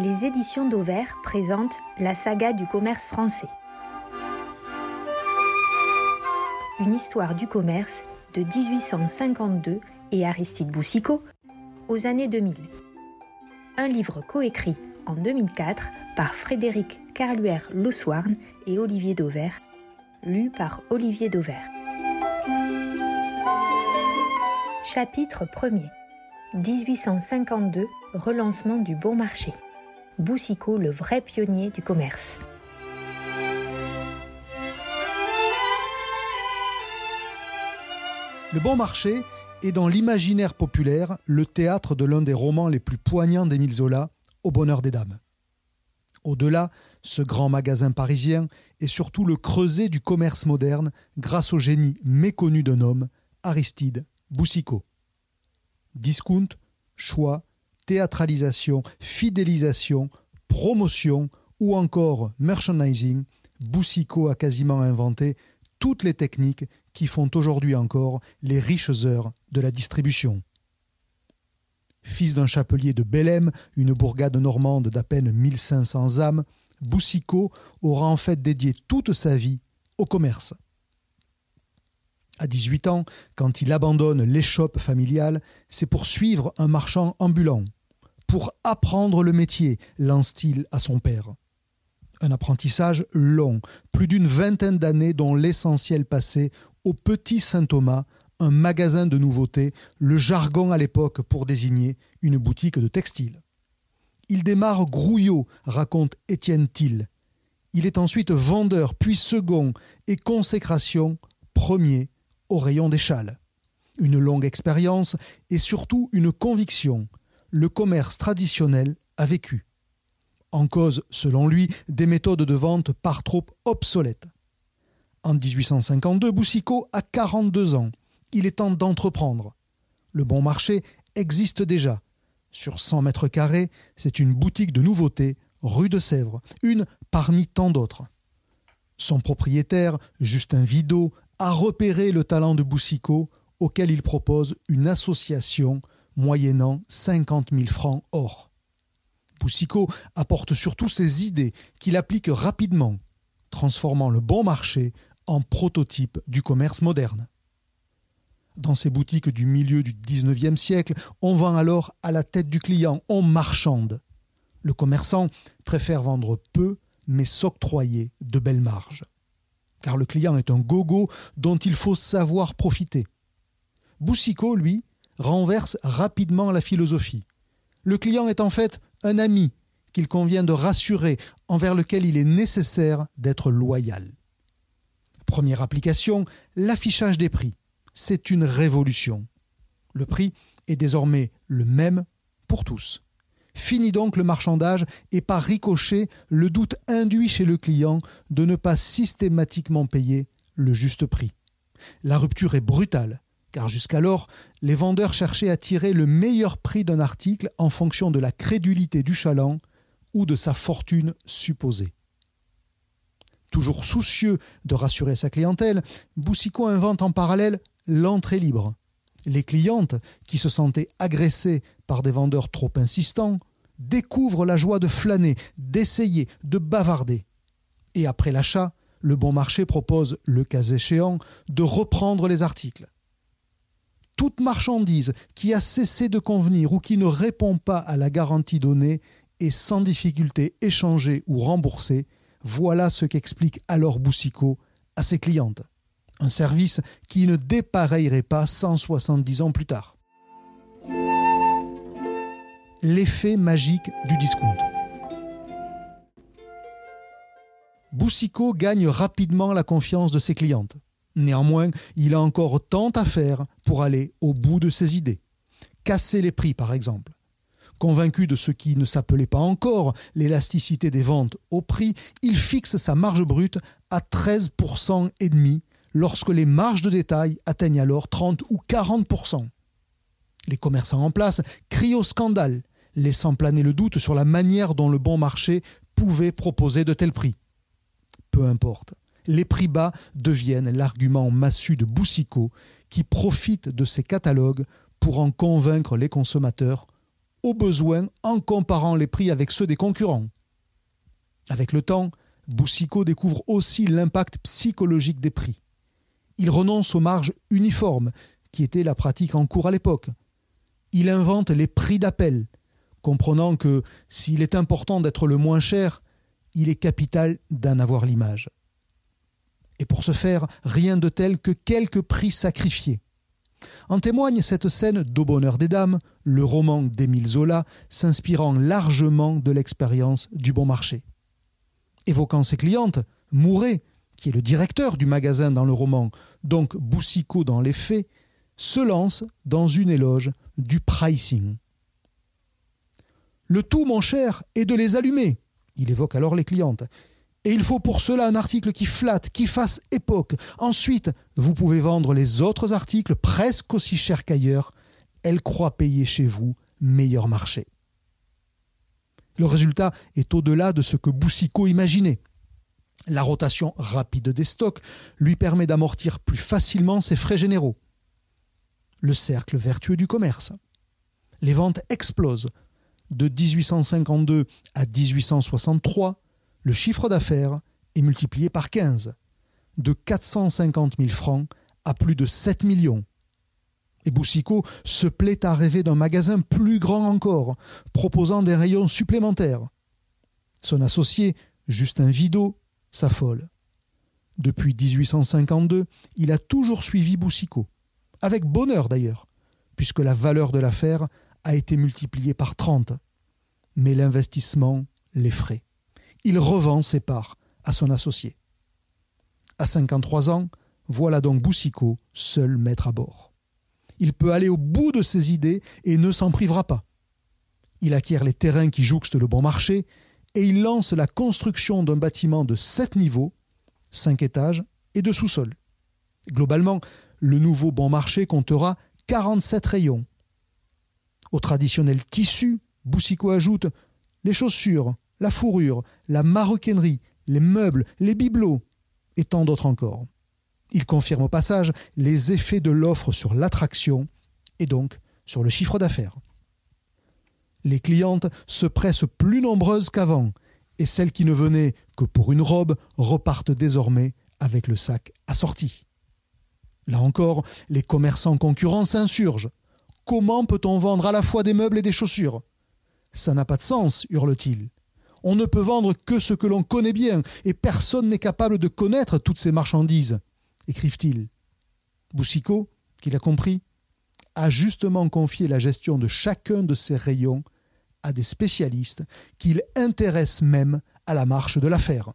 Les éditions d'Auvert présentent la saga du commerce français. Une histoire du commerce de 1852 et Aristide Boussicot aux années 2000. Un livre coécrit en 2004 par Frédéric Carluère Loussoirne et Olivier Dauvert, lu par Olivier Dauvert. Chapitre 1er 1852 Relancement du bon marché. Boussicot, le vrai pionnier du commerce. Le bon marché est dans l'imaginaire populaire le théâtre de l'un des romans les plus poignants d'Émile Zola, Au bonheur des dames. Au-delà, ce grand magasin parisien est surtout le creuset du commerce moderne grâce au génie méconnu d'un homme, Aristide Boussicot. Discount, choix, théâtralisation, fidélisation, promotion ou encore merchandising, Boussicot a quasiment inventé toutes les techniques qui font aujourd'hui encore les riches heures de la distribution. Fils d'un chapelier de Bellem, une bourgade normande d'à peine 1500 âmes, Boussicot aura en fait dédié toute sa vie au commerce. À 18 ans, quand il abandonne l'échoppe familiale, c'est pour suivre un marchand ambulant, pour apprendre le métier, lance-t-il à son père. Un apprentissage long, plus d'une vingtaine d'années dont l'essentiel passé au Petit Saint-Thomas, un magasin de nouveautés, le jargon à l'époque pour désigner une boutique de textile. Il démarre grouillot, raconte Étienne Thiel. Il est ensuite vendeur, puis second, et consécration, premier, au rayon des châles. Une longue expérience et surtout une conviction. Le commerce traditionnel a vécu. En cause, selon lui, des méthodes de vente par trop obsolètes. En 1852, Boussicot a 42 ans. Il est temps d'entreprendre. Le bon marché existe déjà. Sur 100 mètres carrés, c'est une boutique de nouveautés, rue de Sèvres, une parmi tant d'autres. Son propriétaire, Justin Vidot, a repéré le talent de Boussicot, auquel il propose une association moyennant 50 000 francs or. Boussicot apporte surtout ses idées qu'il applique rapidement, transformant le bon marché en prototype du commerce moderne. Dans ces boutiques du milieu du XIXe siècle, on vend alors à la tête du client, on marchande. Le commerçant préfère vendre peu, mais s'octroyer de belles marges. Car le client est un gogo dont il faut savoir profiter. Boussicot, lui, renverse rapidement la philosophie. Le client est en fait un ami qu'il convient de rassurer, envers lequel il est nécessaire d'être loyal. Première application, l'affichage des prix. C'est une révolution. Le prix est désormais le même pour tous. Fini donc le marchandage et par ricochet le doute induit chez le client de ne pas systématiquement payer le juste prix. La rupture est brutale, car jusqu'alors, les vendeurs cherchaient à tirer le meilleur prix d'un article en fonction de la crédulité du chaland ou de sa fortune supposée. Toujours soucieux de rassurer sa clientèle, Boussicot invente en parallèle l'entrée libre. Les clientes, qui se sentaient agressées par des vendeurs trop insistants, découvrent la joie de flâner, d'essayer, de bavarder. Et après l'achat, le bon marché propose, le cas échéant, de reprendre les articles. Toute marchandise qui a cessé de convenir ou qui ne répond pas à la garantie donnée est sans difficulté échangée ou remboursée voilà ce qu'explique alors Boussicot à ses clientes. Un service qui ne dépareillerait pas 170 ans plus tard. L'effet magique du discount. Boussicot gagne rapidement la confiance de ses clientes. Néanmoins, il a encore tant à faire pour aller au bout de ses idées. Casser les prix, par exemple. Convaincu de ce qui ne s'appelait pas encore l'élasticité des ventes au prix, il fixe sa marge brute à 13% et demi lorsque les marges de détail atteignent alors 30 ou 40%. Les commerçants en place crient au scandale, laissant planer le doute sur la manière dont le bon marché pouvait proposer de tels prix. Peu importe, les prix bas deviennent l'argument massu de Boussicot qui profite de ses catalogues pour en convaincre les consommateurs au besoin en comparant les prix avec ceux des concurrents. Avec le temps, Boussico découvre aussi l'impact psychologique des prix. Il renonce aux marges uniformes, qui étaient la pratique en cours à l'époque. Il invente les prix d'appel, comprenant que s'il est important d'être le moins cher, il est capital d'en avoir l'image. Et pour ce faire, rien de tel que quelques prix sacrifiés. En témoigne cette scène d'Au bonheur des dames, le roman d'Émile Zola, s'inspirant largement de l'expérience du bon marché. Évoquant ses clientes, Mouret, qui est le directeur du magasin dans le roman, donc Boussico dans les faits, se lance dans une éloge du pricing. Le tout, mon cher, est de les allumer. Il évoque alors les clientes. Et il faut pour cela un article qui flatte, qui fasse époque. Ensuite, vous pouvez vendre les autres articles presque aussi chers qu'ailleurs. Elle croit payer chez vous meilleur marché. Le résultat est au-delà de ce que Boussico imaginait. La rotation rapide des stocks lui permet d'amortir plus facilement ses frais généraux. Le cercle vertueux du commerce. Les ventes explosent. De 1852 à 1863, le chiffre d'affaires est multiplié par 15, de 450 000 francs à plus de 7 millions. Et Boussico se plaît à rêver d'un magasin plus grand encore, proposant des rayons supplémentaires. Son associé, Justin Vidot, s'affole. Depuis 1852, il a toujours suivi Boussico, avec bonheur d'ailleurs, puisque la valeur de l'affaire a été multipliée par 30. Mais l'investissement l'effraie il revend ses parts à son associé. À 53 ans, voilà donc Boussico, seul maître à bord. Il peut aller au bout de ses idées et ne s'en privera pas. Il acquiert les terrains qui jouxtent le bon marché et il lance la construction d'un bâtiment de 7 niveaux, 5 étages et de sous-sol. Globalement, le nouveau bon marché comptera 47 rayons. Au traditionnel tissu, Boussico ajoute les chaussures, la fourrure, la maroquinerie, les meubles, les bibelots et tant d'autres encore. Il confirme au passage les effets de l'offre sur l'attraction et donc sur le chiffre d'affaires. Les clientes se pressent plus nombreuses qu'avant et celles qui ne venaient que pour une robe repartent désormais avec le sac assorti. Là encore, les commerçants concurrents s'insurgent. Comment peut-on vendre à la fois des meubles et des chaussures? Ça n'a pas de sens, hurle-t-il. On ne peut vendre que ce que l'on connaît bien, et personne n'est capable de connaître toutes ces marchandises, écrivent-ils. Boussico, qu'il a compris, a justement confié la gestion de chacun de ces rayons à des spécialistes qu'il intéresse même à la marche de l'affaire.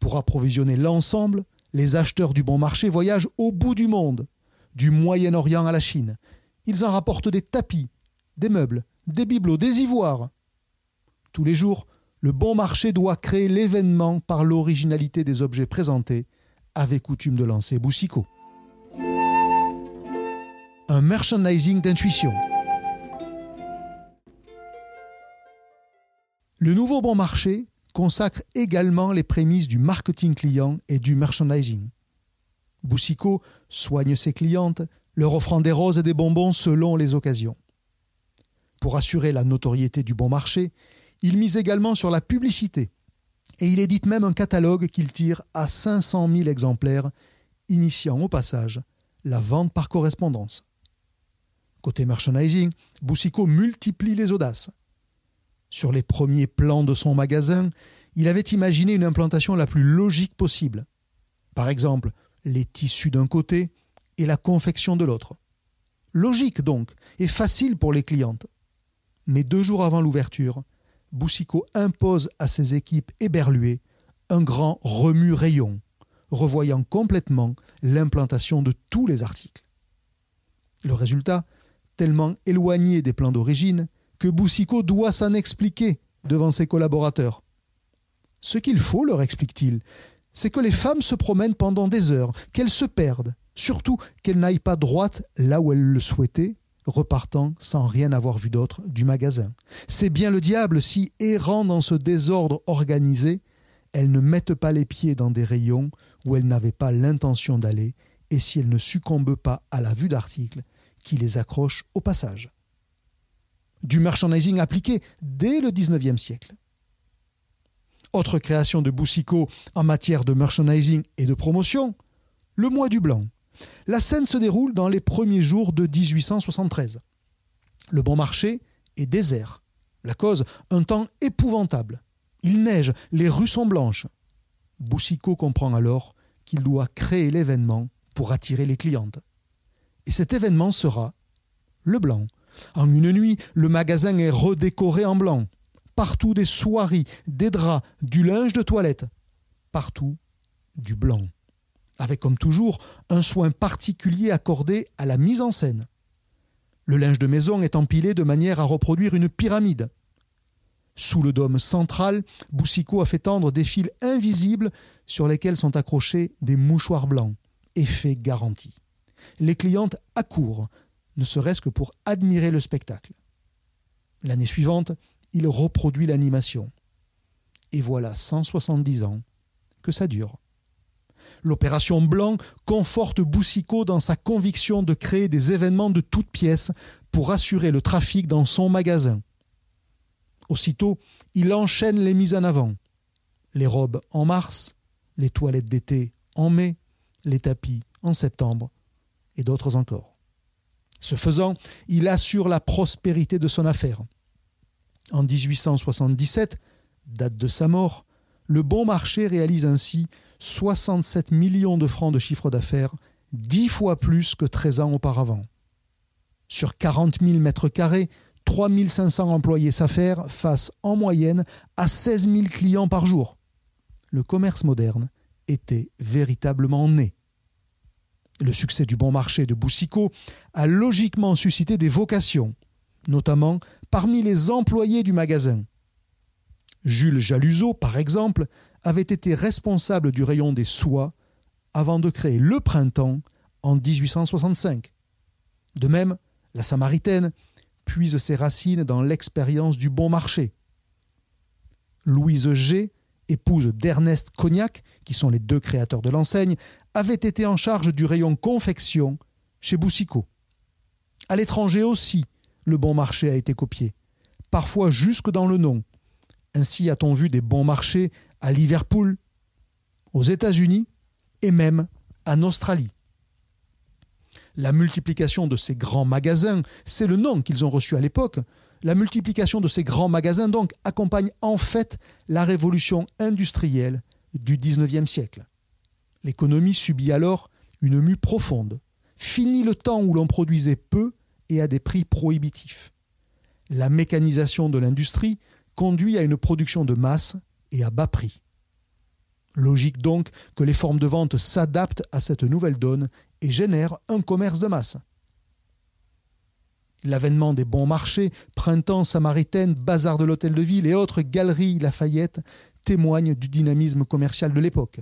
Pour approvisionner l'ensemble, les acheteurs du bon marché voyagent au bout du monde, du Moyen-Orient à la Chine. Ils en rapportent des tapis, des meubles, des bibelots, des ivoires. Tous les jours, le bon marché doit créer l'événement par l'originalité des objets présentés, avait coutume de lancer Boussico. Un merchandising d'intuition. Le nouveau bon marché consacre également les prémices du marketing client et du merchandising. Boussico soigne ses clientes, leur offrant des roses et des bonbons selon les occasions. Pour assurer la notoriété du bon marché, il mise également sur la publicité et il édite même un catalogue qu'il tire à 500 000 exemplaires, initiant au passage la vente par correspondance. Côté merchandising, Boussico multiplie les audaces. Sur les premiers plans de son magasin, il avait imaginé une implantation la plus logique possible. Par exemple, les tissus d'un côté et la confection de l'autre. Logique donc, et facile pour les clientes. Mais deux jours avant l'ouverture, Boussico impose à ses équipes éberluées un grand remue-rayon, revoyant complètement l'implantation de tous les articles. Le résultat, tellement éloigné des plans d'origine, que Boussico doit s'en expliquer devant ses collaborateurs. Ce qu'il faut, leur explique-t-il, c'est que les femmes se promènent pendant des heures, qu'elles se perdent, surtout qu'elles n'aillent pas droite là où elles le souhaitaient, repartant sans rien avoir vu d'autre du magasin. C'est bien le diable si, errant dans ce désordre organisé, elles ne mettent pas les pieds dans des rayons où elles n'avaient pas l'intention d'aller, et si elles ne succombent pas à la vue d'articles qui les accrochent au passage. du merchandising appliqué dès le XIXe siècle. Autre création de Boussico en matière de merchandising et de promotion, le mois du blanc. La scène se déroule dans les premiers jours de 1873. Le bon marché est désert. La cause, un temps épouvantable. Il neige, les rues sont blanches. Boussico comprend alors qu'il doit créer l'événement pour attirer les clientes. Et cet événement sera le blanc. En une nuit, le magasin est redécoré en blanc. Partout des soieries, des draps, du linge de toilette. Partout du blanc. Avec comme toujours un soin particulier accordé à la mise en scène. Le linge de maison est empilé de manière à reproduire une pyramide. Sous le dôme central, Boussico a fait tendre des fils invisibles sur lesquels sont accrochés des mouchoirs blancs. Effet garanti. Les clientes accourent, ne serait-ce que pour admirer le spectacle. L'année suivante, il reproduit l'animation. Et voilà 170 ans que ça dure. L'opération Blanc conforte Boussico dans sa conviction de créer des événements de toutes pièces pour assurer le trafic dans son magasin. Aussitôt, il enchaîne les mises en avant. Les robes en mars, les toilettes d'été en mai, les tapis en septembre, et d'autres encore. Ce faisant, il assure la prospérité de son affaire. En 1877, date de sa mort, le bon marché réalise ainsi 67 millions de francs de chiffre d'affaires, dix fois plus que 13 ans auparavant. Sur 40 000 mètres carrés, 3 500 employés s'affairent face en moyenne à 16 000 clients par jour. Le commerce moderne était véritablement né. Le succès du bon marché de Boussico a logiquement suscité des vocations, notamment parmi les employés du magasin. Jules Jaluseau, par exemple, avait été responsable du rayon des soies avant de créer le printemps en 1865. De même, la Samaritaine puise ses racines dans l'expérience du bon marché. Louise G, épouse d'Ernest Cognac, qui sont les deux créateurs de l'enseigne, avait été en charge du rayon confection chez Boussico. À l'étranger aussi, le bon marché a été copié, parfois jusque dans le nom. Ainsi a-t-on vu des bons marchés à Liverpool, aux États-Unis et même en Australie. La multiplication de ces grands magasins, c'est le nom qu'ils ont reçu à l'époque, la multiplication de ces grands magasins donc accompagne en fait la révolution industrielle du XIXe siècle. L'économie subit alors une mue profonde. Fini le temps où l'on produisait peu et à des prix prohibitifs. La mécanisation de l'industrie conduit à une production de masse et à bas prix. Logique donc que les formes de vente s'adaptent à cette nouvelle donne et génèrent un commerce de masse. L'avènement des bons marchés, printemps samaritaine, bazar de l'hôtel de ville et autres galeries Lafayette témoignent du dynamisme commercial de l'époque.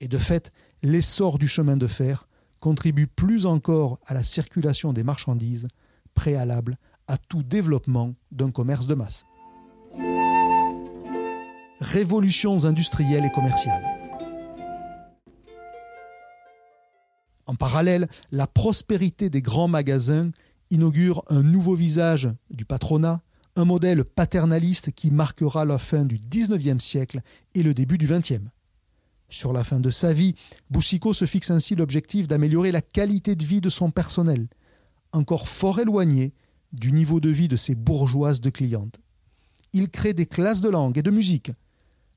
Et de fait, l'essor du chemin de fer contribue plus encore à la circulation des marchandises, préalable à tout développement d'un commerce de masse. Révolutions industrielles et commerciales. En parallèle, la prospérité des grands magasins inaugure un nouveau visage du patronat, un modèle paternaliste qui marquera la fin du XIXe siècle et le début du XXe. Sur la fin de sa vie, Boussico se fixe ainsi l'objectif d'améliorer la qualité de vie de son personnel, encore fort éloigné du niveau de vie de ses bourgeoises de clientes. Il crée des classes de langue et de musique,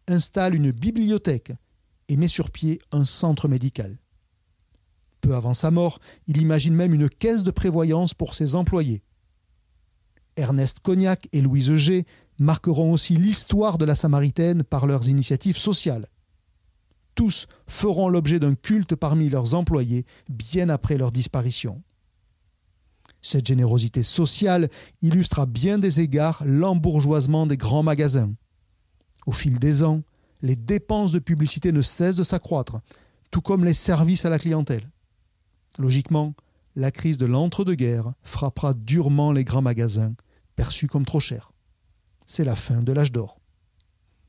installe une bibliothèque et met sur pied un centre médical. Peu avant sa mort, il imagine même une caisse de prévoyance pour ses employés. Ernest Cognac et Louise G marqueront aussi l'histoire de la Samaritaine par leurs initiatives sociales. Tous feront l'objet d'un culte parmi leurs employés bien après leur disparition. Cette générosité sociale illustre à bien des égards l'embourgeoisement des grands magasins. Au fil des ans, les dépenses de publicité ne cessent de s'accroître, tout comme les services à la clientèle. Logiquement, la crise de l'entre-deux-guerres frappera durement les grands magasins, perçus comme trop chers. C'est la fin de l'âge d'or.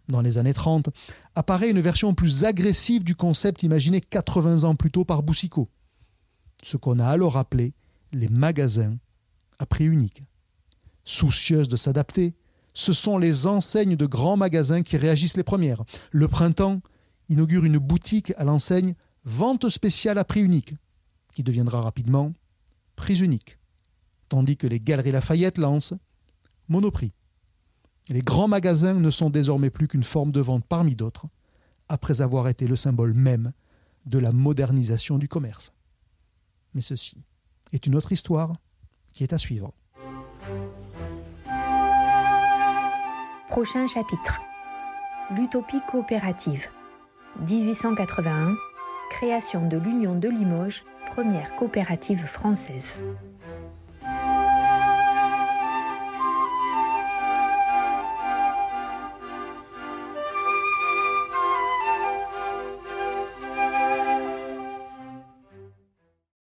Dans les années 30, apparaît une version plus agressive du concept imaginé 80 ans plus tôt par Boussico, ce qu'on a alors appelé les magasins à prix unique. Soucieuses de s'adapter, ce sont les enseignes de grands magasins qui réagissent les premières. Le printemps inaugure une boutique à l'enseigne Vente spéciale à prix unique, qui deviendra rapidement Prix unique, tandis que les Galeries Lafayette lancent Monoprix. Les grands magasins ne sont désormais plus qu'une forme de vente parmi d'autres, après avoir été le symbole même de la modernisation du commerce. Mais ceci est une autre histoire qui est à suivre. Prochain chapitre. L'utopie coopérative. 1881. Création de l'Union de Limoges, première coopérative française.